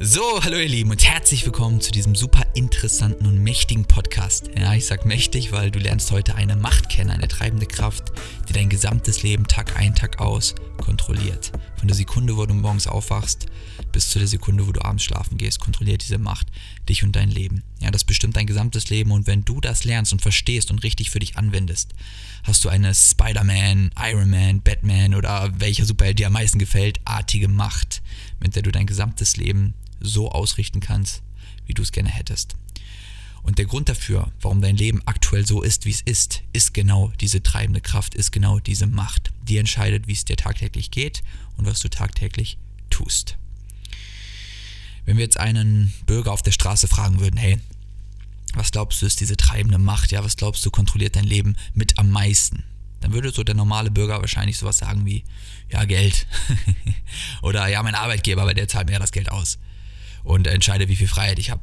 So, hallo ihr Lieben und herzlich willkommen zu diesem super interessanten und mächtigen Podcast. Ja, ich sag mächtig, weil du lernst heute eine Macht kennen, eine treibende Kraft, die dein gesamtes Leben Tag ein, Tag aus kontrolliert. Von der Sekunde, wo du morgens aufwachst, bis zu der Sekunde, wo du abends schlafen gehst, kontrolliert diese Macht dich und dein Leben. Ja, das bestimmt dein gesamtes Leben und wenn du das lernst und verstehst und richtig für dich anwendest, hast du eine Spider-Man, Iron Man, Batman oder welcher Superheld dir am meisten gefällt, artige Macht, mit der du dein gesamtes Leben so ausrichten kannst, wie du es gerne hättest. Und der Grund dafür, warum dein Leben aktuell so ist, wie es ist, ist genau diese treibende Kraft, ist genau diese Macht, die entscheidet, wie es dir tagtäglich geht und was du tagtäglich tust. Wenn wir jetzt einen Bürger auf der Straße fragen würden, hey, was glaubst du ist diese treibende Macht, ja, was glaubst du kontrolliert dein Leben mit am meisten? Dann würde so der normale Bürger wahrscheinlich sowas sagen wie, ja, Geld. Oder ja, mein Arbeitgeber, weil der zahlt mir ja das Geld aus und entscheide, wie viel Freiheit ich habe.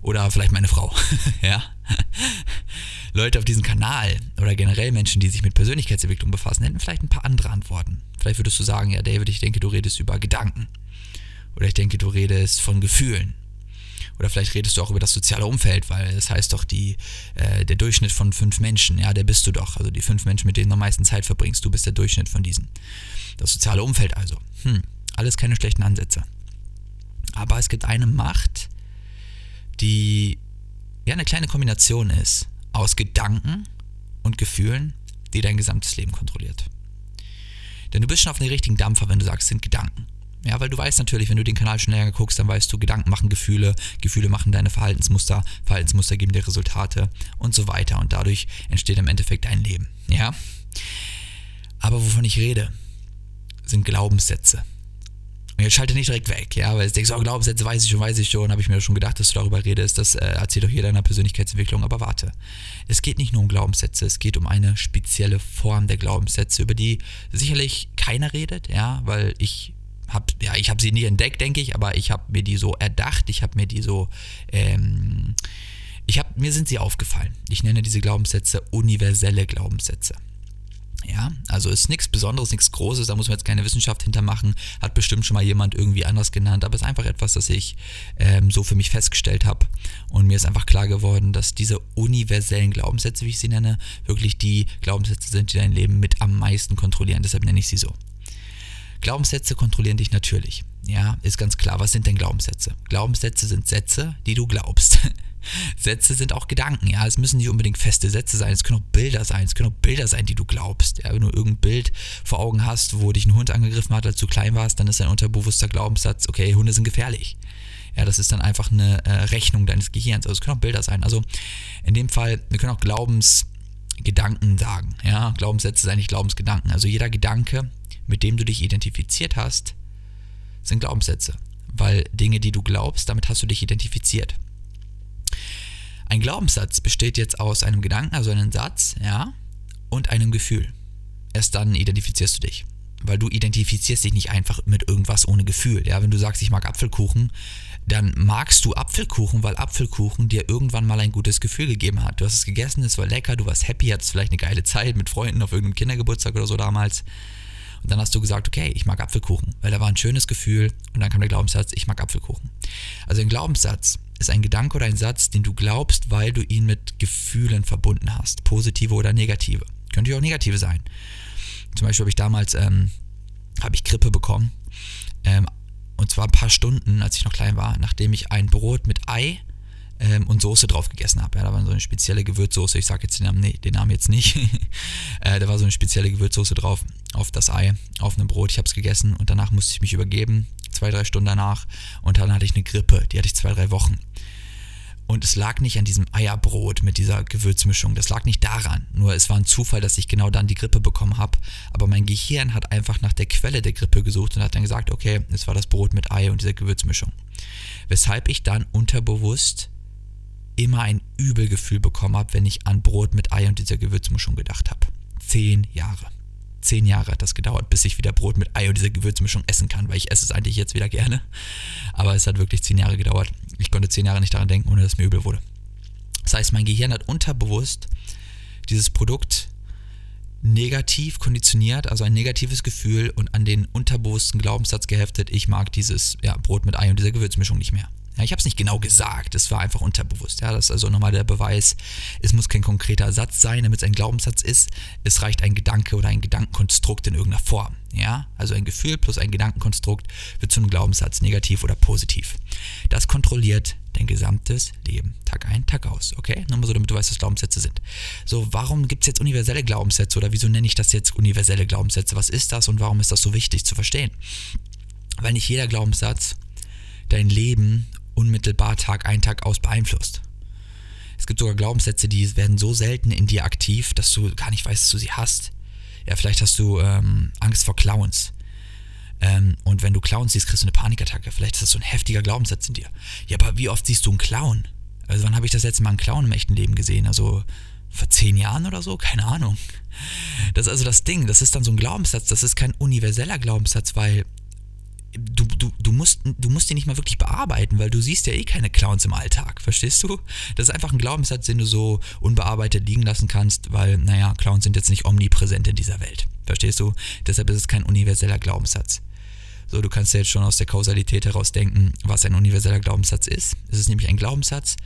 Oder vielleicht meine Frau. ja. Leute auf diesem Kanal oder generell Menschen, die sich mit Persönlichkeitsentwicklung befassen, hätten vielleicht ein paar andere Antworten. Vielleicht würdest du sagen, ja, David, ich denke, du redest über Gedanken. Oder ich denke, du redest von Gefühlen. Oder vielleicht redest du auch über das soziale Umfeld, weil es das heißt doch, die, äh, der Durchschnitt von fünf Menschen, ja, der bist du doch. Also die fünf Menschen, mit denen du am meisten Zeit verbringst, du bist der Durchschnitt von diesen. Das soziale Umfeld also. Hm, alles keine schlechten Ansätze. Aber es gibt eine Macht, die ja eine kleine Kombination ist aus Gedanken und Gefühlen, die dein gesamtes Leben kontrolliert. Denn du bist schon auf den richtigen Dampfer, wenn du sagst, es sind Gedanken. Ja, weil du weißt natürlich, wenn du den Kanal schon länger guckst, dann weißt du, Gedanken machen Gefühle, Gefühle machen deine Verhaltensmuster, Verhaltensmuster geben dir Resultate und so weiter. Und dadurch entsteht im Endeffekt dein Leben. Ja? Aber wovon ich rede, sind Glaubenssätze. Und jetzt schalte nicht direkt weg, ja, weil du denkst, oh, Glaubenssätze weiß ich schon, weiß ich schon, habe ich mir schon gedacht, dass du darüber redest, das äh, erzählt doch jeder in der Persönlichkeitsentwicklung, aber warte. Es geht nicht nur um Glaubenssätze, es geht um eine spezielle Form der Glaubenssätze, über die sicherlich keiner redet, ja, weil ich habe ja, ich sie nie entdeckt, denke ich, aber ich habe mir die so erdacht, ich habe mir die so ähm, ich habe mir sind sie aufgefallen. Ich nenne diese Glaubenssätze universelle Glaubenssätze. Ja, also ist nichts Besonderes, nichts Großes, da muss man jetzt keine Wissenschaft hintermachen, hat bestimmt schon mal jemand irgendwie anders genannt, aber es ist einfach etwas, das ich ähm, so für mich festgestellt habe und mir ist einfach klar geworden, dass diese universellen Glaubenssätze, wie ich sie nenne, wirklich die Glaubenssätze sind, die dein Leben mit am meisten kontrollieren, deshalb nenne ich sie so. Glaubenssätze kontrollieren dich natürlich. Ja, ist ganz klar. Was sind denn Glaubenssätze? Glaubenssätze sind Sätze, die du glaubst. Sätze sind auch Gedanken, ja. Es müssen nicht unbedingt feste Sätze sein, es können auch Bilder sein, es können auch Bilder sein, die du glaubst. Ja, wenn du irgendein Bild vor Augen hast, wo dich ein Hund angegriffen hat, als du klein warst, dann ist dein unterbewusster Glaubenssatz, okay, Hunde sind gefährlich. Ja, das ist dann einfach eine äh, Rechnung deines Gehirns. Also es können auch Bilder sein. Also in dem Fall, wir können auch Glaubensgedanken sagen. Ja, Glaubenssätze sind eigentlich Glaubensgedanken. Also jeder Gedanke, mit dem du dich identifiziert hast, sind Glaubenssätze. Weil Dinge, die du glaubst, damit hast du dich identifiziert. Ein Glaubenssatz besteht jetzt aus einem Gedanken, also einem Satz, ja, und einem Gefühl. Erst dann identifizierst du dich. Weil du identifizierst dich nicht einfach mit irgendwas ohne Gefühl. Ja, wenn du sagst, ich mag Apfelkuchen, dann magst du Apfelkuchen, weil Apfelkuchen dir irgendwann mal ein gutes Gefühl gegeben hat. Du hast es gegessen, es war lecker, du warst happy, hattest vielleicht eine geile Zeit mit Freunden auf irgendeinem Kindergeburtstag oder so damals. Und dann hast du gesagt, okay, ich mag Apfelkuchen, weil da war ein schönes Gefühl und dann kam der Glaubenssatz, ich mag Apfelkuchen. Also ein Glaubenssatz ist ein Gedanke oder ein Satz, den du glaubst, weil du ihn mit Gefühlen verbunden hast, positive oder negative. Könnte ja auch negative sein. Zum Beispiel habe ich damals ähm, habe ich Grippe bekommen ähm, und zwar ein paar Stunden, als ich noch klein war, nachdem ich ein Brot mit Ei ähm, und Soße drauf gegessen habe. Ja, da war so eine spezielle Gewürzsoße. Ich sage jetzt den Namen, nee, den Namen jetzt nicht. äh, da war so eine spezielle Gewürzsoße drauf auf das Ei, auf einem Brot. Ich habe es gegessen und danach musste ich mich übergeben, zwei, drei Stunden danach. Und dann hatte ich eine Grippe, die hatte ich zwei, drei Wochen. Und es lag nicht an diesem Eierbrot mit dieser Gewürzmischung. Das lag nicht daran. Nur es war ein Zufall, dass ich genau dann die Grippe bekommen habe. Aber mein Gehirn hat einfach nach der Quelle der Grippe gesucht und hat dann gesagt, okay, es war das Brot mit Ei und dieser Gewürzmischung. Weshalb ich dann unterbewusst immer ein Übelgefühl bekommen habe, wenn ich an Brot mit Ei und dieser Gewürzmischung gedacht habe. Zehn Jahre. Zehn Jahre hat das gedauert, bis ich wieder Brot mit Ei und dieser Gewürzmischung essen kann, weil ich esse es eigentlich jetzt wieder gerne. Aber es hat wirklich zehn Jahre gedauert. Ich konnte zehn Jahre nicht daran denken, ohne dass mir übel wurde. Das heißt, mein Gehirn hat unterbewusst dieses Produkt negativ konditioniert, also ein negatives Gefühl und an den unterbewussten Glaubenssatz geheftet, ich mag dieses ja, Brot mit Ei und diese Gewürzmischung nicht mehr. Ja, ich habe es nicht genau gesagt, es war einfach unterbewusst. Ja, das ist also nochmal der Beweis, es muss kein konkreter Satz sein, damit es ein Glaubenssatz ist. Es reicht ein Gedanke oder ein Gedankenkonstrukt in irgendeiner Form. Ja, also ein Gefühl plus ein Gedankenkonstrukt wird zu einem Glaubenssatz, negativ oder positiv. Das kontrolliert dein gesamtes Leben, Tag ein, Tag aus. Okay, nur mal so, damit du weißt, was Glaubenssätze sind. So, warum gibt es jetzt universelle Glaubenssätze oder wieso nenne ich das jetzt universelle Glaubenssätze? Was ist das und warum ist das so wichtig zu verstehen? Weil nicht jeder Glaubenssatz dein Leben unmittelbar Tag ein, Tag aus beeinflusst. Es gibt sogar Glaubenssätze, die werden so selten in dir aktiv, dass du gar nicht weißt, dass du sie hast. Ja, vielleicht hast du ähm, Angst vor Clowns. Ähm, und wenn du Clowns siehst, kriegst du eine Panikattacke. Vielleicht ist das so ein heftiger Glaubenssatz in dir. Ja, aber wie oft siehst du einen Clown? Also wann habe ich das letzte Mal einen Clown im echten Leben gesehen? Also vor zehn Jahren oder so? Keine Ahnung. Das ist also das Ding. Das ist dann so ein Glaubenssatz. Das ist kein universeller Glaubenssatz, weil du, du, du, musst, du musst die nicht mal wirklich bearbeiten, weil du siehst ja eh keine Clowns im Alltag, verstehst du? Das ist einfach ein Glaubenssatz, den du so unbearbeitet liegen lassen kannst, weil, naja, Clowns sind jetzt nicht omnipräsent in dieser Welt, verstehst du? Deshalb ist es kein universeller Glaubenssatz. So, du kannst ja jetzt schon aus der Kausalität heraus denken, was ein universeller Glaubenssatz ist. Es ist nämlich ein Glaubenssatz,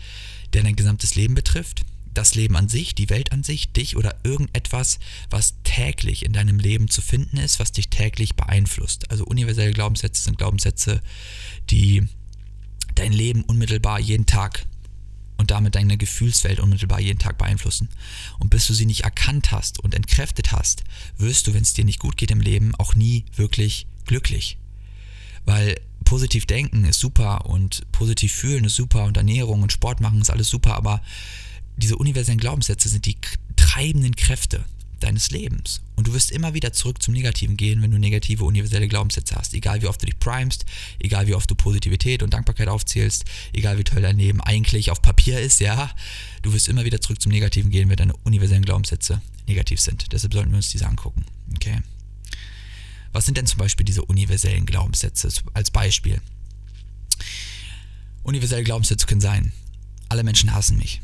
der dein gesamtes Leben betrifft, das Leben an sich, die Welt an sich, dich oder irgendetwas, was täglich in deinem Leben zu finden ist, was dich täglich beeinflusst. Also universelle Glaubenssätze sind Glaubenssätze, die dein Leben unmittelbar jeden Tag und damit deine Gefühlswelt unmittelbar jeden Tag beeinflussen. Und bis du sie nicht erkannt hast und entkräftet hast, wirst du, wenn es dir nicht gut geht im Leben, auch nie wirklich glücklich. Weil positiv denken ist super und positiv fühlen ist super und Ernährung und Sport machen ist alles super, aber diese universellen Glaubenssätze sind die treibenden Kräfte deines Lebens. Und du wirst immer wieder zurück zum Negativen gehen, wenn du negative universelle Glaubenssätze hast. Egal wie oft du dich primest, egal wie oft du Positivität und Dankbarkeit aufzählst, egal wie toll dein Leben eigentlich auf Papier ist, ja, du wirst immer wieder zurück zum Negativen gehen, wenn deine universellen Glaubenssätze negativ sind. Deshalb sollten wir uns diese angucken. Okay. Was sind denn zum Beispiel diese universellen Glaubenssätze als Beispiel? Universelle Glaubenssätze können sein, alle Menschen hassen mich.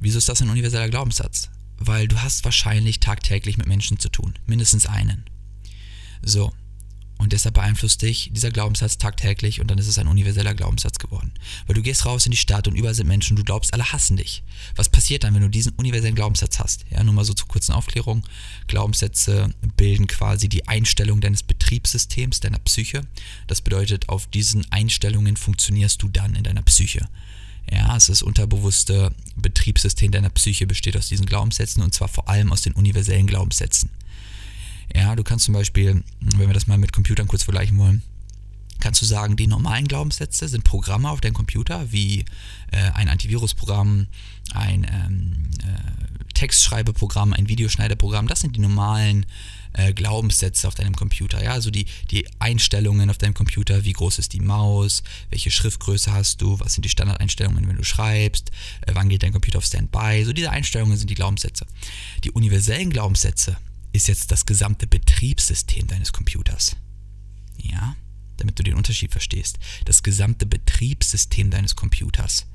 Wieso ist das ein universeller Glaubenssatz? Weil du hast wahrscheinlich tagtäglich mit Menschen zu tun, mindestens einen. So, und deshalb beeinflusst dich dieser Glaubenssatz tagtäglich und dann ist es ein universeller Glaubenssatz geworden. Weil du gehst raus in die Stadt und überall sind Menschen und du glaubst, alle hassen dich. Was passiert dann, wenn du diesen universellen Glaubenssatz hast? Ja, nur mal so zur kurzen Aufklärung. Glaubenssätze bilden quasi die Einstellung deines Betriebssystems, deiner Psyche. Das bedeutet, auf diesen Einstellungen funktionierst du dann in deiner Psyche. Ja, es ist unterbewusste Betriebssystem deiner Psyche besteht aus diesen Glaubenssätzen und zwar vor allem aus den universellen Glaubenssätzen. Ja, du kannst zum Beispiel, wenn wir das mal mit Computern kurz vergleichen wollen, kannst du sagen, die normalen Glaubenssätze sind Programme auf deinem Computer, wie äh, ein Antivirusprogramm, ein ähm, äh, Textschreibeprogramm, ein Videoschneideprogramm. Das sind die normalen äh, Glaubenssätze auf deinem Computer. Ja, also die, die Einstellungen auf deinem Computer, wie groß ist die Maus, welche Schriftgröße hast du, was sind die Standardeinstellungen, wenn du schreibst, äh, wann geht dein Computer auf Standby. So diese Einstellungen sind die Glaubenssätze. Die universellen Glaubenssätze ist jetzt das gesamte Betriebssystem deines Computers. Ja, damit du den Unterschied verstehst. Das gesamte Betriebssystem deines Computers.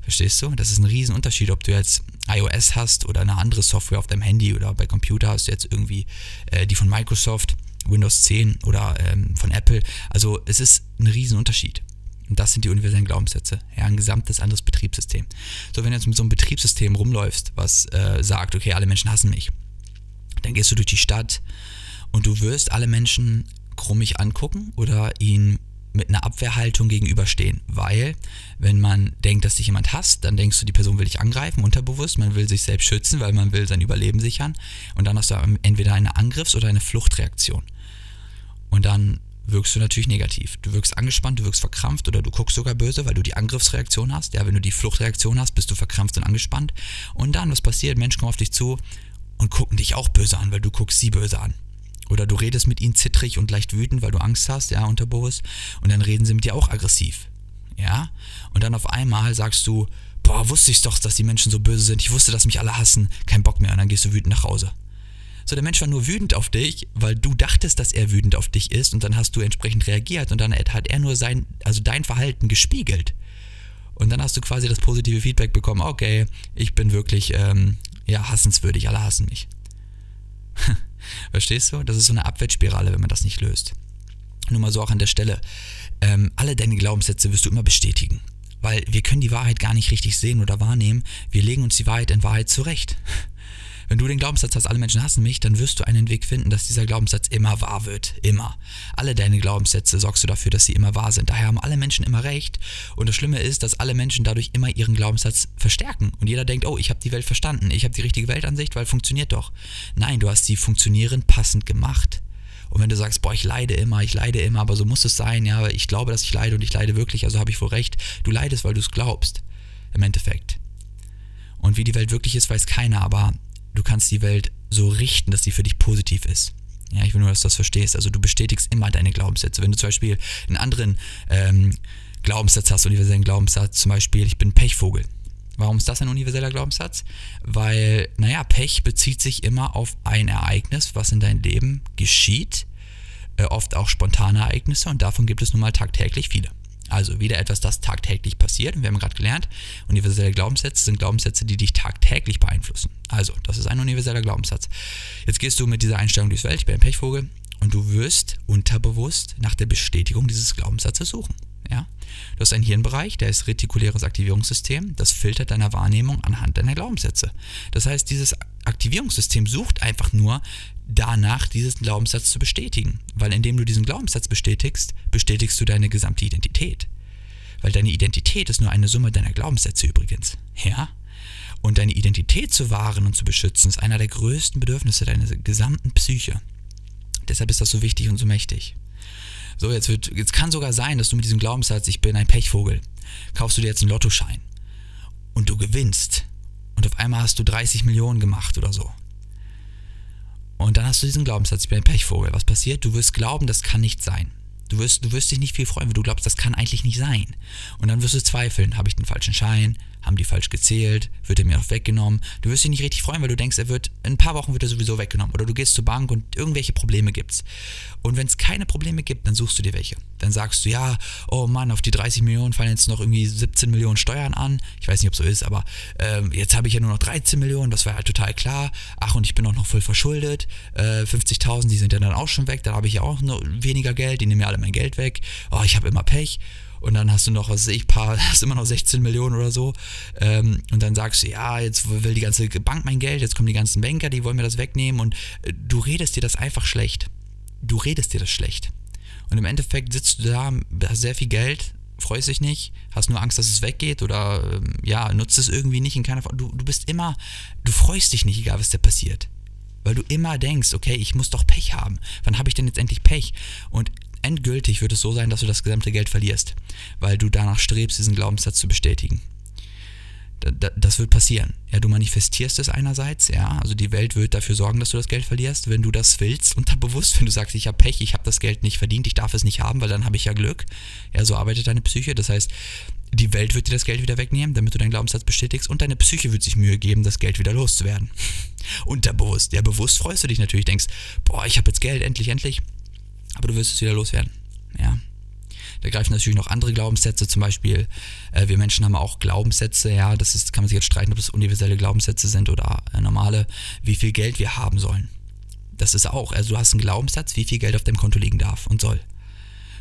Verstehst du? Das ist ein Riesenunterschied, ob du jetzt iOS hast oder eine andere Software auf deinem Handy oder bei Computer hast du jetzt irgendwie äh, die von Microsoft, Windows 10 oder ähm, von Apple. Also es ist ein Riesenunterschied. Und das sind die universellen Glaubenssätze. Ja, ein gesamtes anderes Betriebssystem. So, wenn du jetzt mit so einem Betriebssystem rumläufst, was äh, sagt, okay, alle Menschen hassen mich, dann gehst du durch die Stadt und du wirst alle Menschen krummig angucken oder ihnen mit einer Abwehrhaltung gegenüberstehen. Weil, wenn man denkt, dass dich jemand hasst, dann denkst du, die Person will dich angreifen, unterbewusst, man will sich selbst schützen, weil man will sein Überleben sichern. Und dann hast du entweder eine Angriffs- oder eine Fluchtreaktion. Und dann wirkst du natürlich negativ. Du wirkst angespannt, du wirkst verkrampft oder du guckst sogar böse, weil du die Angriffsreaktion hast. Ja, wenn du die Fluchtreaktion hast, bist du verkrampft und angespannt. Und dann, was passiert? Menschen kommen auf dich zu und gucken dich auch böse an, weil du guckst sie böse an. Oder du redest mit ihnen zittrig und leicht wütend, weil du Angst hast, ja, unterbewusst. Und dann reden sie mit dir auch aggressiv. Ja? Und dann auf einmal sagst du, boah, wusste ich doch, dass die Menschen so böse sind. Ich wusste, dass mich alle hassen. Kein Bock mehr. Und dann gehst du wütend nach Hause. So, der Mensch war nur wütend auf dich, weil du dachtest, dass er wütend auf dich ist und dann hast du entsprechend reagiert und dann hat er nur sein, also dein Verhalten gespiegelt. Und dann hast du quasi das positive Feedback bekommen, okay, ich bin wirklich, ähm, ja, hassenswürdig, alle hassen mich. Verstehst du? Das ist so eine Abwärtsspirale, wenn man das nicht löst. Nur mal so auch an der Stelle. Ähm, alle deine Glaubenssätze wirst du immer bestätigen. Weil wir können die Wahrheit gar nicht richtig sehen oder wahrnehmen. Wir legen uns die Wahrheit in Wahrheit zurecht. Wenn du den Glaubenssatz hast, alle Menschen hassen mich, dann wirst du einen Weg finden, dass dieser Glaubenssatz immer wahr wird. Immer. Alle deine Glaubenssätze sorgst du dafür, dass sie immer wahr sind. Daher haben alle Menschen immer recht. Und das Schlimme ist, dass alle Menschen dadurch immer ihren Glaubenssatz verstärken. Und jeder denkt, oh, ich habe die Welt verstanden. Ich habe die richtige Weltansicht, weil funktioniert doch. Nein, du hast sie funktionierend passend gemacht. Und wenn du sagst, boah, ich leide immer, ich leide immer, aber so muss es sein, ja, ich glaube, dass ich leide und ich leide wirklich, also habe ich wohl recht. Du leidest, weil du es glaubst. Im Endeffekt. Und wie die Welt wirklich ist, weiß keiner, aber du kannst die Welt so richten, dass sie für dich positiv ist. Ja, ich will nur, dass du das verstehst. Also du bestätigst immer deine Glaubenssätze. Wenn du zum Beispiel einen anderen ähm, Glaubenssatz hast, universellen Glaubenssatz, zum Beispiel, ich bin Pechvogel. Warum ist das ein universeller Glaubenssatz? Weil, naja, Pech bezieht sich immer auf ein Ereignis, was in deinem Leben geschieht, äh, oft auch spontane Ereignisse und davon gibt es nun mal tagtäglich viele. Also wieder etwas, das tagtäglich passiert. Und wir haben gerade gelernt, universelle Glaubenssätze sind Glaubenssätze, die dich tagtäglich beeinflussen. Also, das ist ein universeller Glaubenssatz. Jetzt gehst du mit dieser Einstellung durchs Welt, ich bin ein Pechvogel, und du wirst unterbewusst nach der Bestätigung dieses Glaubenssatzes suchen. Ja? Du hast einen Hirnbereich, der ist retikuläres Aktivierungssystem, das filtert deine Wahrnehmung anhand deiner Glaubenssätze. Das heißt, dieses Aktivierungssystem sucht einfach nur danach, diesen Glaubenssatz zu bestätigen. Weil indem du diesen Glaubenssatz bestätigst, bestätigst du deine gesamte Identität. Weil deine Identität ist nur eine Summe deiner Glaubenssätze übrigens. Ja? Und deine Identität zu wahren und zu beschützen, ist einer der größten Bedürfnisse deiner gesamten Psyche. Deshalb ist das so wichtig und so mächtig. So, jetzt wird, jetzt kann sogar sein, dass du mit diesem Glaubenssatz, ich bin ein Pechvogel, kaufst du dir jetzt einen Lottoschein und du gewinnst und auf einmal hast du 30 Millionen gemacht oder so. Und dann hast du diesen Glaubenssatz, ich bin ein Pechvogel. Was passiert? Du wirst glauben, das kann nicht sein. Du wirst, du wirst dich nicht viel freuen, wenn du glaubst, das kann eigentlich nicht sein. Und dann wirst du zweifeln, habe ich den falschen Schein? Haben die falsch gezählt? Wird er mir auch weggenommen? Du wirst dich nicht richtig freuen, weil du denkst, er wird, in ein paar Wochen wird er sowieso weggenommen. Oder du gehst zur Bank und irgendwelche Probleme gibt's. Und wenn es keine Probleme gibt, dann suchst du dir welche. Dann sagst du, ja, oh Mann, auf die 30 Millionen fallen jetzt noch irgendwie 17 Millionen Steuern an. Ich weiß nicht, ob so ist, aber ähm, jetzt habe ich ja nur noch 13 Millionen, das war ja total klar. Ach, und ich bin auch noch voll verschuldet. Äh, 50.000, die sind ja dann auch schon weg. Dann habe ich ja auch noch weniger Geld, die nehmen ja alle mein Geld weg. Oh, ich habe immer Pech und dann hast du noch, was weiß ich, paar, hast immer noch 16 Millionen oder so. Ähm, und dann sagst du, ja, jetzt will die ganze Bank mein Geld, jetzt kommen die ganzen Banker, die wollen mir das wegnehmen und äh, du redest dir das einfach schlecht. Du redest dir das schlecht. Und im Endeffekt sitzt du da, hast sehr viel Geld, freust dich nicht, hast nur Angst, dass es weggeht oder ähm, ja, nutzt es irgendwie nicht in keiner Form. Du, du bist immer, du freust dich nicht, egal was da passiert. Weil du immer denkst, okay, ich muss doch Pech haben. Wann habe ich denn jetzt endlich Pech? Und endgültig wird es so sein, dass du das gesamte Geld verlierst, weil du danach strebst, diesen Glaubenssatz zu bestätigen. Das wird passieren. Ja, du manifestierst es einerseits, ja, also die Welt wird dafür sorgen, dass du das Geld verlierst, wenn du das willst, unterbewusst, wenn du sagst, ich habe Pech, ich habe das Geld nicht verdient, ich darf es nicht haben, weil dann habe ich ja Glück. Ja, so arbeitet deine Psyche. Das heißt, die Welt wird dir das Geld wieder wegnehmen, damit du deinen Glaubenssatz bestätigst und deine Psyche wird sich Mühe geben, das Geld wieder loszuwerden. Unterbewusst. Ja, bewusst freust du dich natürlich, denkst, boah, ich habe jetzt Geld, endlich, endlich aber du wirst es wieder loswerden. Ja. Da greifen natürlich noch andere Glaubenssätze, zum Beispiel, äh, wir Menschen haben auch Glaubenssätze, ja, das ist, kann man sich jetzt streiten, ob das universelle Glaubenssätze sind oder äh, normale, wie viel Geld wir haben sollen. Das ist auch, also du hast einen Glaubenssatz, wie viel Geld auf deinem Konto liegen darf und soll.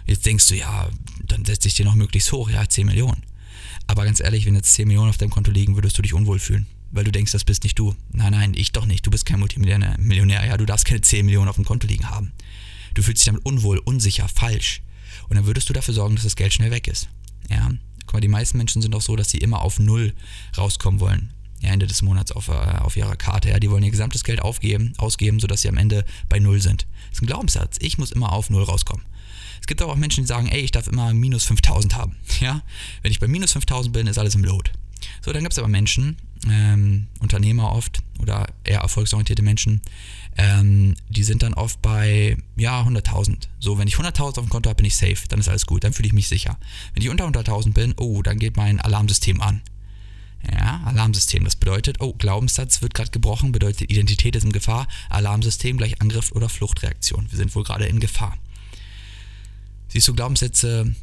Jetzt denkst du, ja, dann setze ich dir noch möglichst hoch, ja, 10 Millionen. Aber ganz ehrlich, wenn jetzt 10 Millionen auf deinem Konto liegen, würdest du dich unwohl fühlen, weil du denkst, das bist nicht du. Nein, nein, ich doch nicht, du bist kein Multimillionär, Millionär, ja, du darfst keine 10 Millionen auf dem Konto liegen haben. Du fühlst dich damit unwohl, unsicher, falsch. Und dann würdest du dafür sorgen, dass das Geld schnell weg ist. Ja, guck mal, die meisten Menschen sind auch so, dass sie immer auf Null rauskommen wollen. Ja, Ende des Monats auf, äh, auf ihrer Karte. Ja, die wollen ihr gesamtes Geld aufgeben, ausgeben, sodass sie am Ende bei Null sind. Das ist ein Glaubenssatz. Ich muss immer auf Null rauskommen. Es gibt aber auch Menschen, die sagen, ey, ich darf immer minus 5000 haben. Ja, wenn ich bei minus 5000 bin, ist alles im Lot. So, dann gibt es aber Menschen, ähm, Unternehmer oft oder eher erfolgsorientierte Menschen, ähm, die sind dann oft bei, ja, 100.000. So, wenn ich 100.000 auf dem Konto habe, bin ich safe, dann ist alles gut, dann fühle ich mich sicher. Wenn ich unter 100.000 bin, oh, dann geht mein Alarmsystem an. Ja, Alarmsystem, das bedeutet, oh, Glaubenssatz wird gerade gebrochen, bedeutet Identität ist in Gefahr, Alarmsystem gleich Angriff oder Fluchtreaktion. Wir sind wohl gerade in Gefahr. Siehst du, Glaubenssätze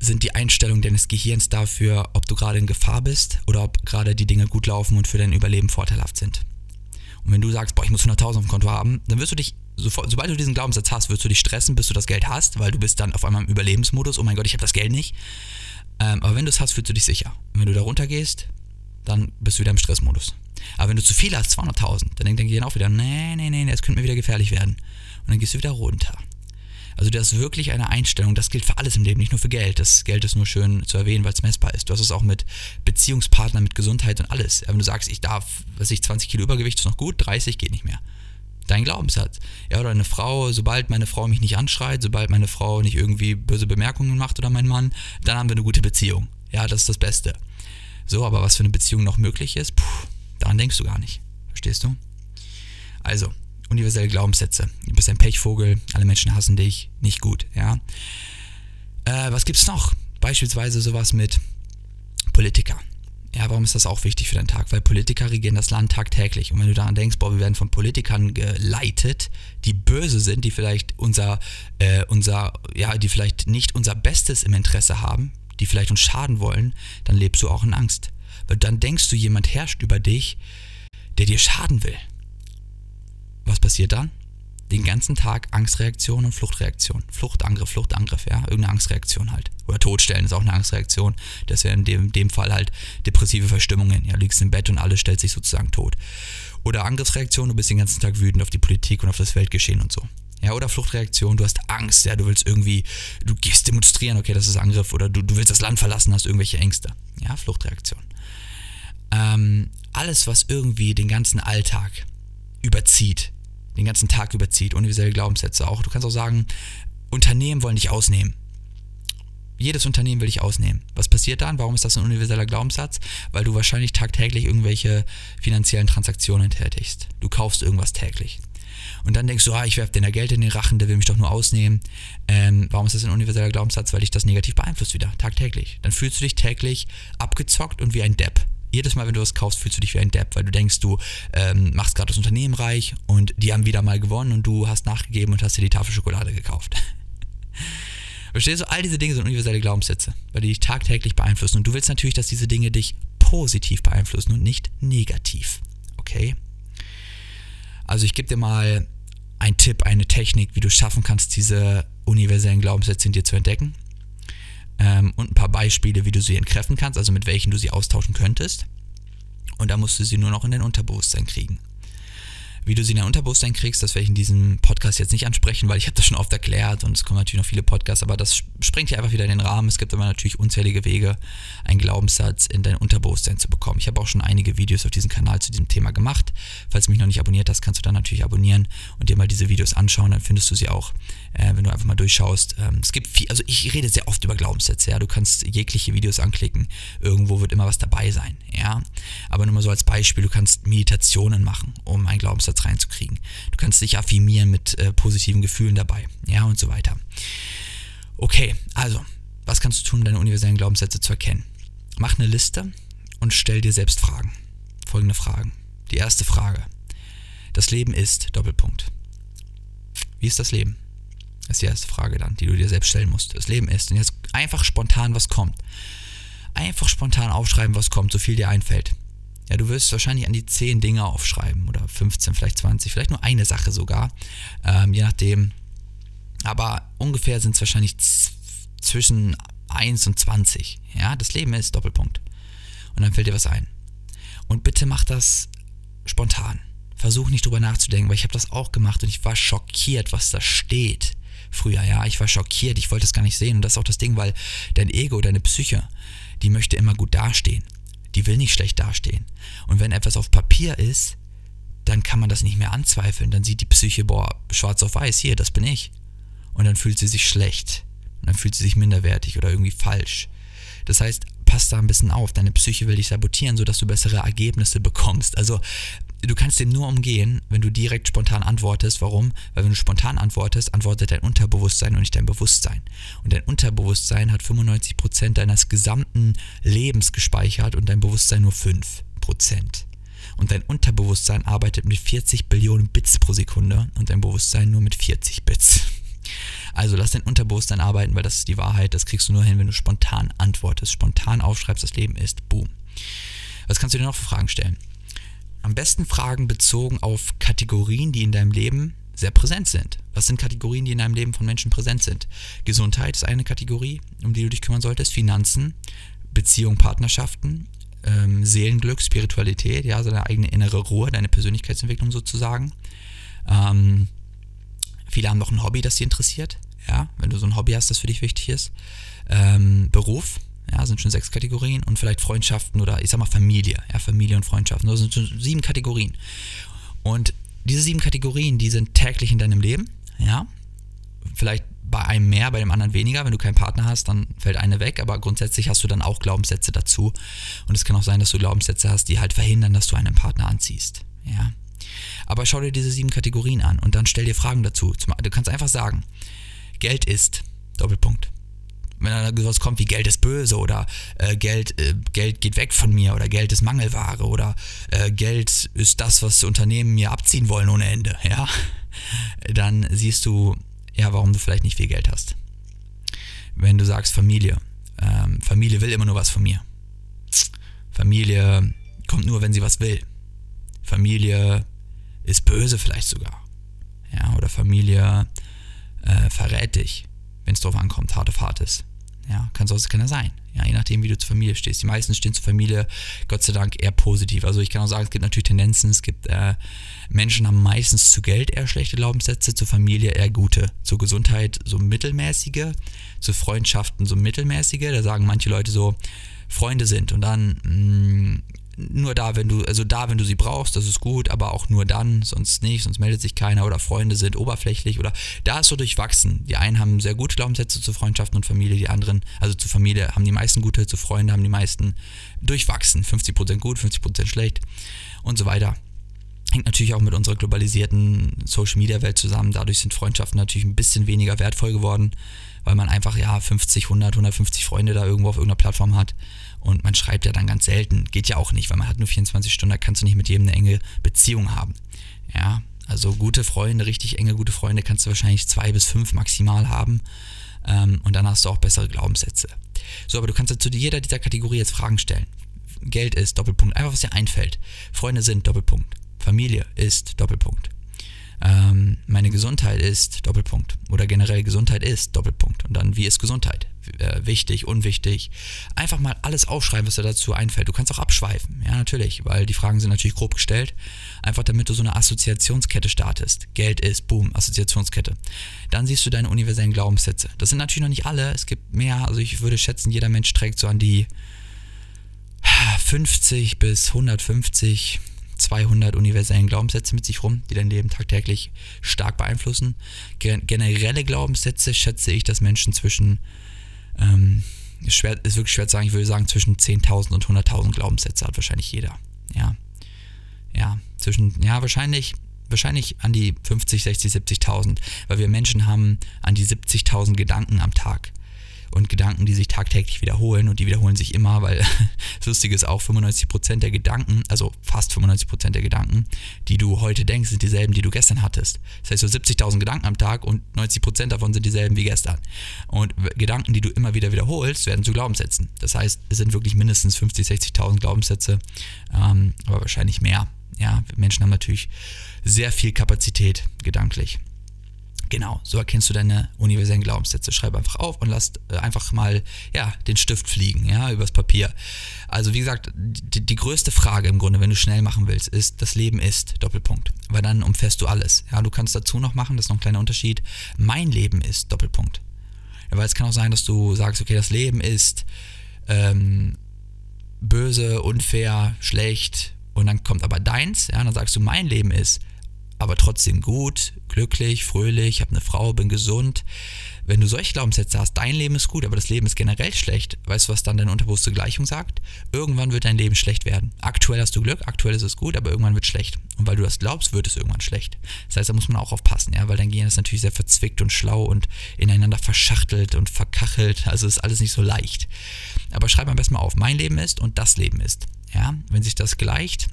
sind die Einstellung deines Gehirns dafür, ob du gerade in Gefahr bist oder ob gerade die Dinge gut laufen und für dein Überleben vorteilhaft sind. Und wenn du sagst, boah, ich muss 100.000 auf dem Konto haben, dann wirst du dich, sofort, sobald du diesen Glaubenssatz hast, wirst du dich stressen, bis du das Geld hast, weil du bist dann auf einmal im Überlebensmodus, oh mein Gott, ich habe das Geld nicht. Ähm, aber wenn du es hast, fühlst du dich sicher. Und wenn du da runtergehst, dann bist du wieder im Stressmodus. Aber wenn du zu viel hast, 200.000, dann denkt dir auch wieder, nee, nee, nee, das könnte mir wieder gefährlich werden. Und dann gehst du wieder runter. Also das ist wirklich eine Einstellung, das gilt für alles im Leben, nicht nur für Geld. Das Geld ist nur schön zu erwähnen, weil es messbar ist. Du hast es auch mit Beziehungspartnern, mit Gesundheit und alles. Wenn du sagst, ich darf, was ich 20 Kilo Übergewicht ist noch gut, 30 geht nicht mehr. Dein Glaubenssatz. Ja, oder eine Frau, sobald meine Frau mich nicht anschreit, sobald meine Frau nicht irgendwie böse Bemerkungen macht oder mein Mann, dann haben wir eine gute Beziehung. Ja, das ist das Beste. So, aber was für eine Beziehung noch möglich ist, puh, daran denkst du gar nicht. Verstehst du? Also, universelle Glaubenssätze. Du bist ein Pechvogel, alle Menschen hassen dich, nicht gut, ja. Äh, was gibt's noch? Beispielsweise sowas mit Politiker. Ja, warum ist das auch wichtig für deinen Tag? Weil Politiker regieren das Land tagtäglich. Und wenn du daran denkst, boah, wir werden von Politikern geleitet, die böse sind, die vielleicht unser, äh, unser, ja, die vielleicht nicht unser Bestes im Interesse haben, die vielleicht uns schaden wollen, dann lebst du auch in Angst. Weil dann denkst du, jemand herrscht über dich, der dir schaden will. Was passiert dann? Den ganzen Tag Angstreaktion und Fluchtreaktion. Fluchtangriff, Fluchtangriff, ja. Irgendeine Angstreaktion halt. Oder Todstellen ist auch eine Angstreaktion. Das wäre in dem, dem Fall halt depressive Verstimmungen. Ja, liegst im Bett und alles stellt sich sozusagen tot. Oder Angriffsreaktion, du bist den ganzen Tag wütend auf die Politik und auf das Weltgeschehen und so. Ja, oder Fluchtreaktion, du hast Angst, ja, du willst irgendwie, du gehst demonstrieren, okay, das ist Angriff, oder du, du willst das Land verlassen, hast irgendwelche Ängste. Ja, Fluchtreaktion. Ähm, alles, was irgendwie den ganzen Alltag überzieht, den ganzen Tag überzieht, universelle Glaubenssätze auch. Du kannst auch sagen, Unternehmen wollen dich ausnehmen. Jedes Unternehmen will dich ausnehmen. Was passiert dann? Warum ist das ein universeller Glaubenssatz? Weil du wahrscheinlich tagtäglich irgendwelche finanziellen Transaktionen tätigst. Du kaufst irgendwas täglich. Und dann denkst du, ah, ich werfe den da Geld in den Rachen, der will mich doch nur ausnehmen. Ähm, warum ist das ein universeller Glaubenssatz? Weil dich das negativ beeinflusst wieder, tagtäglich. Dann fühlst du dich täglich abgezockt und wie ein Depp jedes Mal, wenn du was kaufst, fühlst du dich wie ein Depp, weil du denkst, du ähm, machst gerade das Unternehmen reich und die haben wieder mal gewonnen und du hast nachgegeben und hast dir die Tafel Schokolade gekauft. Verstehst du? All diese Dinge sind universelle Glaubenssätze, weil die dich tagtäglich beeinflussen. Und du willst natürlich, dass diese Dinge dich positiv beeinflussen und nicht negativ. Okay? Also ich gebe dir mal einen Tipp, eine Technik, wie du schaffen kannst, diese universellen Glaubenssätze in dir zu entdecken ähm, und ein paar Beispiele, wie du sie entkräften kannst, also mit welchen du sie austauschen könntest. Und da musst du sie nur noch in dein Unterbewusstsein kriegen. Wie du sie in dein Unterbewusstsein kriegst, das werde ich in diesem Podcast jetzt nicht ansprechen, weil ich habe das schon oft erklärt und es kommen natürlich noch viele Podcasts, aber das springt hier einfach wieder in den Rahmen. Es gibt aber natürlich unzählige Wege, einen Glaubenssatz in dein Unterbewusstsein zu bekommen. Ich habe auch schon einige Videos auf diesem Kanal zu diesem Thema gemacht. Falls du mich noch nicht abonniert hast, kannst du dann natürlich abonnieren und dir mal diese Videos anschauen, dann findest du sie auch, äh, wenn du einfach mal durchschaust. Ähm, es gibt viel, also ich rede sehr oft über Glaubenssätze, ja. Du kannst jegliche Videos anklicken. Irgendwo wird immer was dabei sein, ja. Aber nur mal so als Beispiel, du kannst Meditationen machen, um einen Glaubenssatz Glaubenssatz reinzukriegen. Du kannst dich affirmieren mit äh, positiven Gefühlen dabei, ja, und so weiter. Okay, also, was kannst du tun, um deine universellen Glaubenssätze zu erkennen? Mach eine Liste und stell dir selbst Fragen. Folgende Fragen. Die erste Frage. Das Leben ist Doppelpunkt. Wie ist das Leben? Das ist die erste Frage dann, die du dir selbst stellen musst. Das Leben ist. Und jetzt einfach spontan, was kommt. Einfach spontan aufschreiben, was kommt, so viel dir einfällt. Ja, du wirst wahrscheinlich an die 10 Dinge aufschreiben oder 15, vielleicht 20, vielleicht nur eine Sache sogar, ähm, je nachdem. Aber ungefähr sind es wahrscheinlich zwischen 1 und 20. Ja, das Leben ist Doppelpunkt. Und dann fällt dir was ein. Und bitte mach das spontan. Versuch nicht drüber nachzudenken, weil ich habe das auch gemacht und ich war schockiert, was da steht. Früher, ja, ich war schockiert, ich wollte es gar nicht sehen. Und das ist auch das Ding, weil dein Ego, deine Psyche, die möchte immer gut dastehen die will nicht schlecht dastehen. Und wenn etwas auf Papier ist, dann kann man das nicht mehr anzweifeln. Dann sieht die Psyche, boah, schwarz auf weiß, hier, das bin ich. Und dann fühlt sie sich schlecht. Und dann fühlt sie sich minderwertig oder irgendwie falsch. Das heißt, pass da ein bisschen auf. Deine Psyche will dich sabotieren, sodass du bessere Ergebnisse bekommst. Also du kannst den nur umgehen, wenn du direkt spontan antwortest. Warum? Weil wenn du spontan antwortest, antwortet dein Unterbewusstsein und nicht dein Bewusstsein. Und dein Unterbewusstsein hat 95% deines gesamten Lebens gespeichert und dein Bewusstsein nur 5%. Und dein Unterbewusstsein arbeitet mit 40 Billionen Bits pro Sekunde und dein Bewusstsein nur mit 40 Bits. Also lass dein Unterbewusstsein arbeiten, weil das ist die Wahrheit. Das kriegst du nur hin, wenn du spontan antwortest, spontan aufschreibst, das Leben ist. Boom. Was kannst du dir noch für Fragen stellen? Am besten Fragen bezogen auf Kategorien, die in deinem Leben sehr präsent sind. Was sind Kategorien, die in deinem Leben von Menschen präsent sind? Gesundheit ist eine Kategorie, um die du dich kümmern solltest. Finanzen, Beziehung, Partnerschaften, ähm, Seelenglück, Spiritualität, ja, also deine eigene innere Ruhe, deine Persönlichkeitsentwicklung sozusagen. Ähm, viele haben noch ein Hobby, das sie interessiert. Ja, wenn du so ein Hobby hast, das für dich wichtig ist. Ähm, Beruf, ja, sind schon sechs Kategorien und vielleicht Freundschaften oder ich sag mal Familie, ja, Familie und Freundschaften. Das sind schon sieben Kategorien. Und diese sieben Kategorien, die sind täglich in deinem Leben, ja. Vielleicht bei einem mehr, bei dem anderen weniger. Wenn du keinen Partner hast, dann fällt eine weg, aber grundsätzlich hast du dann auch Glaubenssätze dazu. Und es kann auch sein, dass du Glaubenssätze hast, die halt verhindern, dass du einen Partner anziehst. Ja. Aber schau dir diese sieben Kategorien an und dann stell dir Fragen dazu. Du kannst einfach sagen, Geld ist, Doppelpunkt. Wenn da sowas kommt wie Geld ist böse oder äh, Geld, äh, Geld geht weg von mir oder Geld ist Mangelware oder äh, Geld ist das, was Unternehmen mir abziehen wollen ohne Ende, ja, dann siehst du, ja, warum du vielleicht nicht viel Geld hast. Wenn du sagst Familie, ähm, Familie will immer nur was von mir. Familie kommt nur, wenn sie was will. Familie ist böse vielleicht sogar. Ja, oder Familie äh, verrät dich, wenn es drauf ankommt, hart auf hart ist. Ja, kann sonst keiner sein. Ja, je nachdem, wie du zur Familie stehst. Die meisten stehen zur Familie, Gott sei Dank, eher positiv. Also ich kann auch sagen, es gibt natürlich Tendenzen. Es gibt äh, Menschen haben meistens zu Geld eher schlechte Glaubenssätze, zur Familie eher gute, zur Gesundheit so mittelmäßige, zu Freundschaften so mittelmäßige. Da sagen manche Leute so, Freunde sind und dann mh, mm, nur da, wenn du, also da, wenn du sie brauchst, das ist gut, aber auch nur dann, sonst nicht, sonst meldet sich keiner oder Freunde sind oberflächlich oder da ist so durchwachsen. Die einen haben sehr gute Glaubenssätze zu Freundschaften und Familie, die anderen, also zu Familie haben die meisten gute, zu Freunden haben die meisten durchwachsen. 50% gut, 50% schlecht und so weiter. Hängt natürlich auch mit unserer globalisierten Social Media Welt zusammen. Dadurch sind Freundschaften natürlich ein bisschen weniger wertvoll geworden, weil man einfach ja 50, 100, 150 Freunde da irgendwo auf irgendeiner Plattform hat. Und man schreibt ja dann ganz selten. Geht ja auch nicht, weil man hat nur 24 Stunden, da kannst du nicht mit jedem eine enge Beziehung haben. Ja, also gute Freunde, richtig enge gute Freunde kannst du wahrscheinlich zwei bis fünf maximal haben. Ähm, und dann hast du auch bessere Glaubenssätze. So, aber du kannst zu jeder dieser Kategorie jetzt Fragen stellen. Geld ist Doppelpunkt, einfach was dir einfällt. Freunde sind Doppelpunkt. Familie ist Doppelpunkt ähm, meine Gesundheit ist Doppelpunkt oder generell Gesundheit ist Doppelpunkt und dann wie ist Gesundheit äh, wichtig, unwichtig. Einfach mal alles aufschreiben, was dir dazu einfällt. Du kannst auch abschweifen, ja natürlich, weil die Fragen sind natürlich grob gestellt. Einfach damit du so eine Assoziationskette startest. Geld ist, boom, Assoziationskette. Dann siehst du deine universellen Glaubenssätze. Das sind natürlich noch nicht alle, es gibt mehr. Also ich würde schätzen, jeder Mensch trägt so an die 50 bis 150 200 universellen Glaubenssätze mit sich rum, die dein Leben tagtäglich stark beeinflussen. Generelle Glaubenssätze schätze ich, dass Menschen zwischen, ähm, ist, schwer, ist wirklich schwer zu sagen, ich würde sagen, zwischen 10.000 und 100.000 Glaubenssätze hat wahrscheinlich jeder. Ja. Ja, zwischen, ja, wahrscheinlich, wahrscheinlich an die 50, 60, 70.000, weil wir Menschen haben an die 70.000 Gedanken am Tag und Gedanken, die sich tagtäglich wiederholen und die wiederholen sich immer, weil das Lustige ist auch 95% der Gedanken, also fast 95% der Gedanken, die du heute denkst, sind dieselben, die du gestern hattest. Das heißt, so 70.000 Gedanken am Tag und 90% davon sind dieselben wie gestern. Und Gedanken, die du immer wieder wiederholst, werden zu Glaubenssätzen. Das heißt, es sind wirklich mindestens 50, 60.000 Glaubenssätze, ähm, aber wahrscheinlich mehr. Ja, Menschen haben natürlich sehr viel Kapazität gedanklich. Genau, so erkennst du deine universellen Glaubenssätze. Schreib einfach auf und lass äh, einfach mal ja, den Stift fliegen, ja, übers Papier. Also wie gesagt, die, die, größte Frage im Grunde, wenn du schnell machen willst, ist, das Leben ist, Doppelpunkt. Weil dann umfässt du alles. Ja, du kannst dazu noch machen, das ist noch ein kleiner Unterschied, mein Leben ist, Doppelpunkt. Weil es kann auch sein, dass du sagst, okay, das Leben ist ähm, böse, unfair, schlecht und dann kommt aber deins, ja, dann sagst du, mein Leben ist aber trotzdem gut, glücklich, fröhlich, habe eine Frau, bin gesund. Wenn du solche Glaubenssätze hast, dein Leben ist gut, aber das Leben ist generell schlecht, weißt du, was dann deine unterbewusste Gleichung sagt? Irgendwann wird dein Leben schlecht werden. Aktuell hast du Glück, aktuell ist es gut, aber irgendwann wird es schlecht. Und weil du das glaubst, wird es irgendwann schlecht. Das heißt, da muss man auch aufpassen, ja, weil dein Gehirn ist natürlich sehr verzwickt und schlau und ineinander verschachtelt und verkachelt. Also ist alles nicht so leicht. Aber schreib am besten mal auf, mein Leben ist und das Leben ist. Ja, wenn sich das gleicht,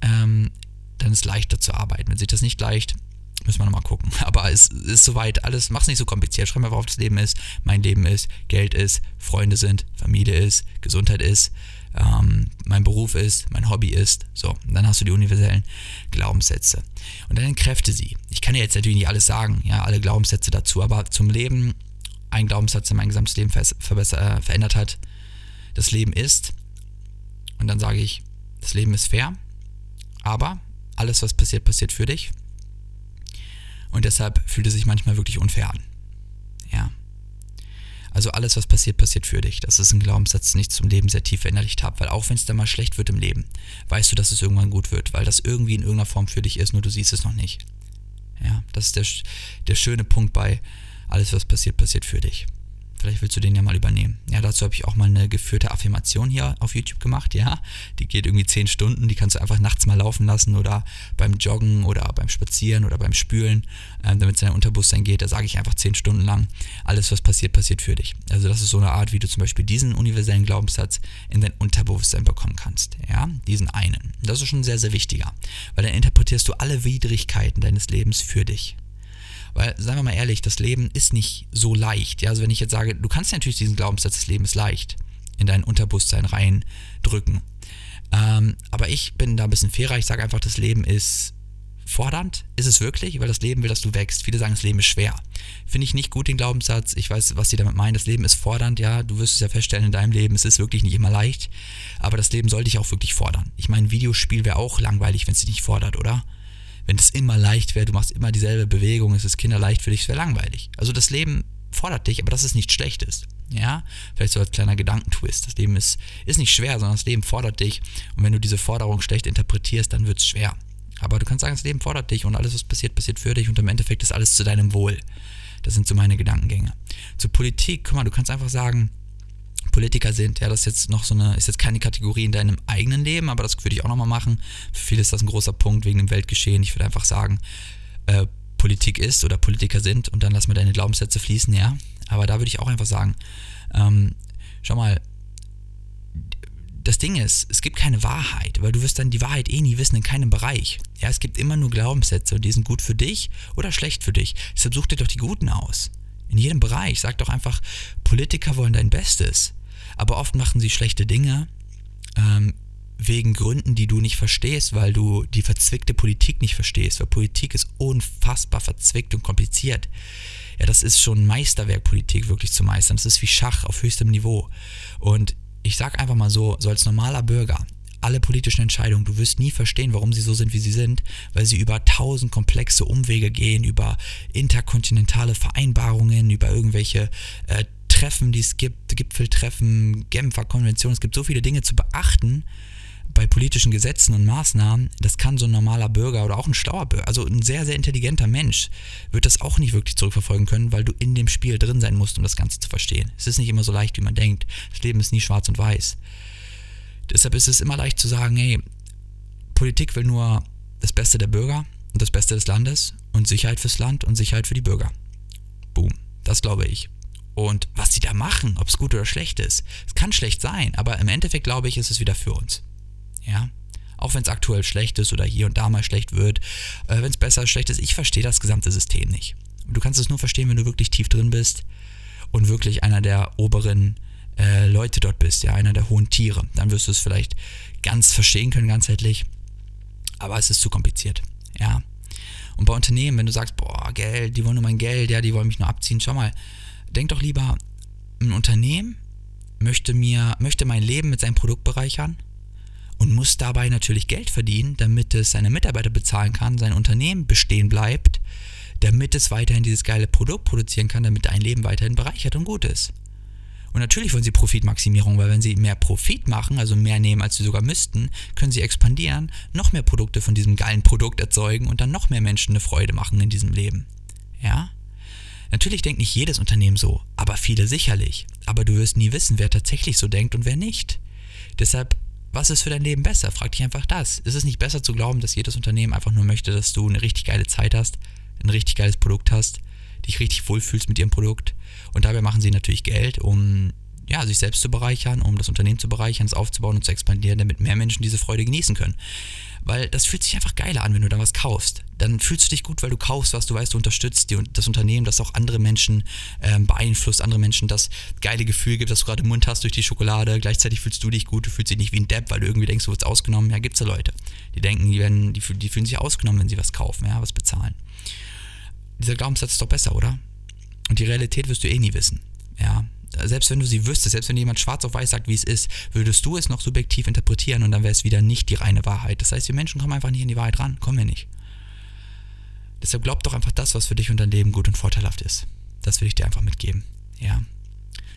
ähm, dann ist es leichter zu arbeiten. Wenn sich das nicht leicht, müssen wir nochmal gucken. Aber es ist soweit, alles, mach's nicht so kompliziert. Schreib mir einfach auf, das Leben ist, mein Leben ist, Geld ist, Freunde sind, Familie ist, Gesundheit ist, ähm, mein Beruf ist, mein Hobby ist. So, und dann hast du die universellen Glaubenssätze. Und dann entkräfte sie. Ich kann dir jetzt natürlich nicht alles sagen, ja, alle Glaubenssätze dazu, aber zum Leben, ein Glaubenssatz, der mein gesamtes Leben äh, verändert hat, das Leben ist, und dann sage ich, das Leben ist fair, aber alles, was passiert, passiert für dich. Und deshalb fühlt es sich manchmal wirklich unfair an. Ja. Also alles, was passiert, passiert für dich. Das ist ein Glaubenssatz, den ich zum Leben sehr tief verinnerlicht habe. Weil auch wenn es dann mal schlecht wird im Leben, weißt du, dass es irgendwann gut wird. Weil das irgendwie in irgendeiner Form für dich ist, nur du siehst es noch nicht. Ja, das ist der, der schöne Punkt bei alles, was passiert, passiert für dich. Vielleicht willst du den ja mal übernehmen. Ja, dazu habe ich auch mal eine geführte Affirmation hier auf YouTube gemacht, ja. Die geht irgendwie 10 Stunden, die kannst du einfach nachts mal laufen lassen oder beim Joggen oder beim Spazieren oder beim Spülen, äh, damit es in dein Unterbewusstsein geht. Da sage ich einfach 10 Stunden lang, alles was passiert, passiert für dich. Also das ist so eine Art, wie du zum Beispiel diesen universellen Glaubenssatz in dein Unterbewusstsein bekommen kannst, ja. Diesen einen. Das ist schon sehr, sehr wichtiger, weil dann interpretierst du alle Widrigkeiten deines Lebens für dich. Weil, sagen wir mal ehrlich, das Leben ist nicht so leicht. Ja? Also wenn ich jetzt sage, du kannst natürlich diesen Glaubenssatz, das Leben ist leicht, in dein Unterbewusstsein reindrücken. Ähm, aber ich bin da ein bisschen fairer. Ich sage einfach, das Leben ist fordernd. Ist es wirklich? Weil das Leben will, dass du wächst. Viele sagen, das Leben ist schwer. Finde ich nicht gut, den Glaubenssatz. Ich weiß, was sie damit meinen. Das Leben ist fordernd. Ja, du wirst es ja feststellen in deinem Leben. Es ist wirklich nicht immer leicht. Aber das Leben soll dich auch wirklich fordern. Ich meine, ein Videospiel wäre auch langweilig, wenn es dich nicht fordert, oder? Wenn es immer leicht wäre, du machst immer dieselbe Bewegung, es ist kinderleicht für dich, es wäre langweilig. Also das Leben fordert dich, aber das ist nichts Schlechtes. Ja, vielleicht so als kleiner Gedankentwist. Das Leben ist, ist nicht schwer, sondern das Leben fordert dich. Und wenn du diese Forderung schlecht interpretierst, dann wird es schwer. Aber du kannst sagen, das Leben fordert dich und alles, was passiert, passiert für dich und im Endeffekt ist alles zu deinem Wohl. Das sind so meine Gedankengänge. Zur Politik, guck mal, du kannst einfach sagen, Politiker sind. Ja, das ist jetzt noch so eine, ist jetzt keine Kategorie in deinem eigenen Leben, aber das würde ich auch nochmal machen. Für viele ist das ein großer Punkt wegen dem Weltgeschehen. Ich würde einfach sagen, äh, Politik ist oder Politiker sind und dann lass mal deine Glaubenssätze fließen, ja. Aber da würde ich auch einfach sagen, ähm, schau mal, das Ding ist, es gibt keine Wahrheit, weil du wirst dann die Wahrheit eh nie wissen in keinem Bereich. Ja, es gibt immer nur Glaubenssätze und die sind gut für dich oder schlecht für dich. Deshalb such dir doch die guten aus. In jedem Bereich. Sag doch einfach, Politiker wollen dein Bestes aber oft machen sie schlechte Dinge ähm, wegen Gründen, die du nicht verstehst, weil du die verzwickte Politik nicht verstehst, weil Politik ist unfassbar verzwickt und kompliziert. Ja, das ist schon Meisterwerk, Politik wirklich zu meistern. Das ist wie Schach auf höchstem Niveau. Und ich sag einfach mal so, so als normaler Bürger, alle politischen Entscheidungen, du wirst nie verstehen, warum sie so sind, wie sie sind, weil sie über tausend komplexe Umwege gehen, über interkontinentale Vereinbarungen, über irgendwelche äh, Treffen, die es gibt, Gipfeltreffen, Genfer Konvention, es gibt so viele Dinge zu beachten bei politischen Gesetzen und Maßnahmen, das kann so ein normaler Bürger oder auch ein schlauer Bürger, also ein sehr, sehr intelligenter Mensch, wird das auch nicht wirklich zurückverfolgen können, weil du in dem Spiel drin sein musst, um das Ganze zu verstehen. Es ist nicht immer so leicht, wie man denkt. Das Leben ist nie schwarz und weiß. Deshalb ist es immer leicht zu sagen, hey, Politik will nur das Beste der Bürger und das Beste des Landes und Sicherheit fürs Land und Sicherheit für die Bürger. Boom. Das glaube ich. Und was sie da machen, ob es gut oder schlecht ist, es kann schlecht sein, aber im Endeffekt glaube ich, ist es wieder für uns. Ja, auch wenn es aktuell schlecht ist oder hier und da mal schlecht wird, äh, wenn es besser schlecht ist, ich verstehe das gesamte System nicht. Du kannst es nur verstehen, wenn du wirklich tief drin bist und wirklich einer der oberen äh, Leute dort bist, ja, einer der hohen Tiere. Dann wirst du es vielleicht ganz verstehen können, ganzheitlich. Aber es ist zu kompliziert, ja. Und bei Unternehmen, wenn du sagst, boah, Geld, die wollen nur mein Geld, ja, die wollen mich nur abziehen, schau mal, denk doch lieber, ein Unternehmen möchte mir, möchte mein Leben mit seinem Produkt bereichern und muss dabei natürlich Geld verdienen, damit es seine Mitarbeiter bezahlen kann, sein Unternehmen bestehen bleibt, damit es weiterhin dieses geile Produkt produzieren kann, damit dein Leben weiterhin bereichert und gut ist. Und natürlich wollen sie Profitmaximierung, weil wenn sie mehr Profit machen, also mehr nehmen, als sie sogar müssten, können sie expandieren, noch mehr Produkte von diesem geilen Produkt erzeugen und dann noch mehr Menschen eine Freude machen in diesem Leben. Ja? Natürlich denkt nicht jedes Unternehmen so, aber viele sicherlich. Aber du wirst nie wissen, wer tatsächlich so denkt und wer nicht. Deshalb, was ist für dein Leben besser? Frag dich einfach das. Ist es nicht besser zu glauben, dass jedes Unternehmen einfach nur möchte, dass du eine richtig geile Zeit hast, ein richtig geiles Produkt hast, dich richtig wohlfühlst mit ihrem Produkt? Und dabei machen sie natürlich Geld, um ja, sich selbst zu bereichern, um das Unternehmen zu bereichern, es aufzubauen und zu expandieren, damit mehr Menschen diese Freude genießen können. Weil das fühlt sich einfach geiler an, wenn du da was kaufst. Dann fühlst du dich gut, weil du kaufst was, du weißt, du unterstützt die, das Unternehmen, das auch andere Menschen ähm, beeinflusst, andere Menschen das geile Gefühl gibt, das du gerade im Mund hast durch die Schokolade. Gleichzeitig fühlst du dich gut, du fühlst dich nicht wie ein Depp, weil du irgendwie denkst, du wirst ausgenommen. Ja, gibt's ja Leute, die denken, die, werden, die, die fühlen sich ausgenommen, wenn sie was kaufen, ja, was bezahlen. Dieser Glaubenssatz ist doch besser, oder? Und die Realität wirst du eh nie wissen. Ja, selbst wenn du sie wüsstest, selbst wenn jemand schwarz auf weiß sagt, wie es ist, würdest du es noch subjektiv interpretieren und dann wäre es wieder nicht die reine Wahrheit. Das heißt, wir Menschen kommen einfach nicht in die Wahrheit ran, kommen wir nicht. Deshalb glaub doch einfach das, was für dich und dein Leben gut und vorteilhaft ist. Das will ich dir einfach mitgeben. Ja.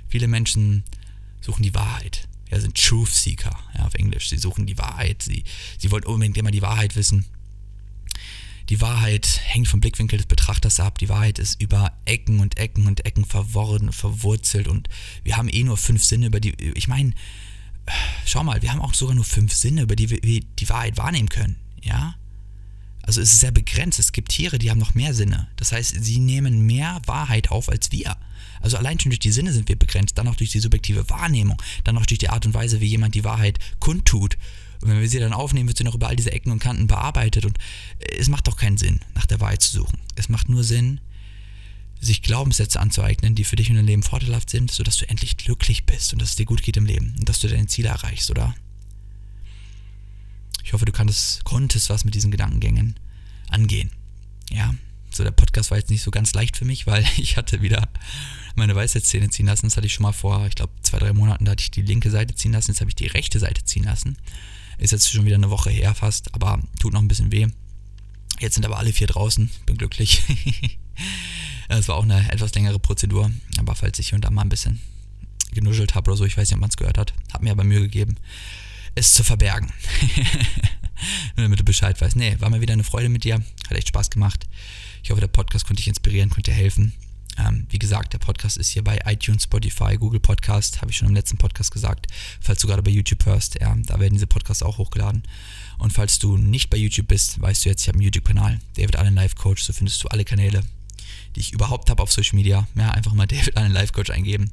Viele Menschen suchen die Wahrheit. Ja, sind Truth Seeker, ja, auf Englisch. Sie suchen die Wahrheit. Sie, sie wollen unbedingt immer die Wahrheit wissen die Wahrheit hängt vom Blickwinkel des Betrachters ab. Die Wahrheit ist über Ecken und Ecken und Ecken verworren, verwurzelt und wir haben eh nur fünf Sinne, über die, ich meine, schau mal, wir haben auch sogar nur fünf Sinne, über die wir die Wahrheit wahrnehmen können, ja? Also es ist sehr begrenzt. Es gibt Tiere, die haben noch mehr Sinne. Das heißt, sie nehmen mehr Wahrheit auf als wir. Also allein schon durch die Sinne sind wir begrenzt, dann auch durch die subjektive Wahrnehmung, dann auch durch die Art und Weise, wie jemand die Wahrheit kundtut und wenn wir sie dann aufnehmen, wird sie noch über all diese Ecken und Kanten bearbeitet. Und es macht doch keinen Sinn, nach der Wahrheit zu suchen. Es macht nur Sinn, sich Glaubenssätze anzueignen, die für dich und dein Leben vorteilhaft sind, sodass du endlich glücklich bist und dass es dir gut geht im Leben und dass du deine Ziele erreichst, oder? Ich hoffe, du konntest, konntest was mit diesen Gedankengängen angehen. Ja, so der Podcast war jetzt nicht so ganz leicht für mich, weil ich hatte wieder meine Weisheitszähne ziehen lassen. Das hatte ich schon mal vor, ich glaube, zwei, drei Monaten, da hatte ich die linke Seite ziehen lassen. Jetzt habe ich die rechte Seite ziehen lassen. Ist jetzt schon wieder eine Woche her fast, aber tut noch ein bisschen weh. Jetzt sind aber alle vier draußen, bin glücklich. Es war auch eine etwas längere Prozedur, aber falls ich hier und da mal ein bisschen genuschelt habe oder so, ich weiß nicht, ob man es gehört hat, hat mir aber Mühe gegeben, es zu verbergen. Nur damit du Bescheid weißt. Nee, war mir wieder eine Freude mit dir, hat echt Spaß gemacht. Ich hoffe, der Podcast konnte dich inspirieren, konnte dir helfen. Ähm, wie gesagt, der Podcast ist hier bei iTunes, Spotify, Google Podcast, habe ich schon im letzten Podcast gesagt. Falls du gerade bei YouTube hörst, ja, da werden diese Podcasts auch hochgeladen. Und falls du nicht bei YouTube bist, weißt du jetzt, ich habe einen YouTube-Kanal, David Allen Life Coach, so findest du alle Kanäle, die ich überhaupt habe auf Social Media. Ja, einfach mal David Allen Life Coach eingeben.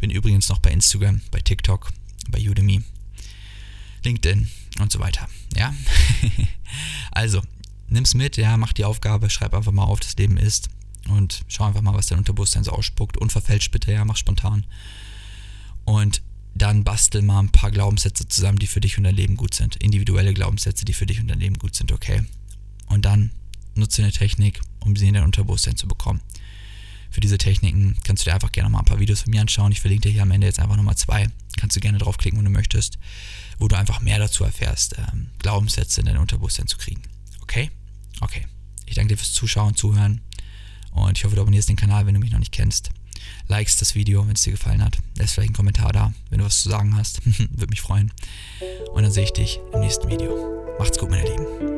Bin übrigens noch bei Instagram, bei TikTok, bei Udemy, LinkedIn und so weiter. Ja, also nimm's mit, ja, mach die Aufgabe, schreib einfach mal auf, das Leben ist und schau einfach mal, was dein Unterbewusstsein so ausspuckt. Unverfälscht bitte, ja, mach spontan. Und dann bastel mal ein paar Glaubenssätze zusammen, die für dich und dein Leben gut sind. Individuelle Glaubenssätze, die für dich und dein Leben gut sind, okay? Und dann nutze eine Technik, um sie in dein Unterbewusstsein zu bekommen. Für diese Techniken kannst du dir einfach gerne mal ein paar Videos von mir anschauen. Ich verlinke dir hier am Ende jetzt einfach nochmal zwei. Kannst du gerne draufklicken, wenn du möchtest, wo du einfach mehr dazu erfährst, ähm, Glaubenssätze in dein Unterbewusstsein zu kriegen. Okay? Okay. Ich danke dir fürs Zuschauen, Zuhören. Und ich hoffe, du abonnierst den Kanal, wenn du mich noch nicht kennst. Likest das Video, wenn es dir gefallen hat. Lässt vielleicht einen Kommentar da, wenn du was zu sagen hast. Würde mich freuen. Und dann sehe ich dich im nächsten Video. Macht's gut, meine Lieben.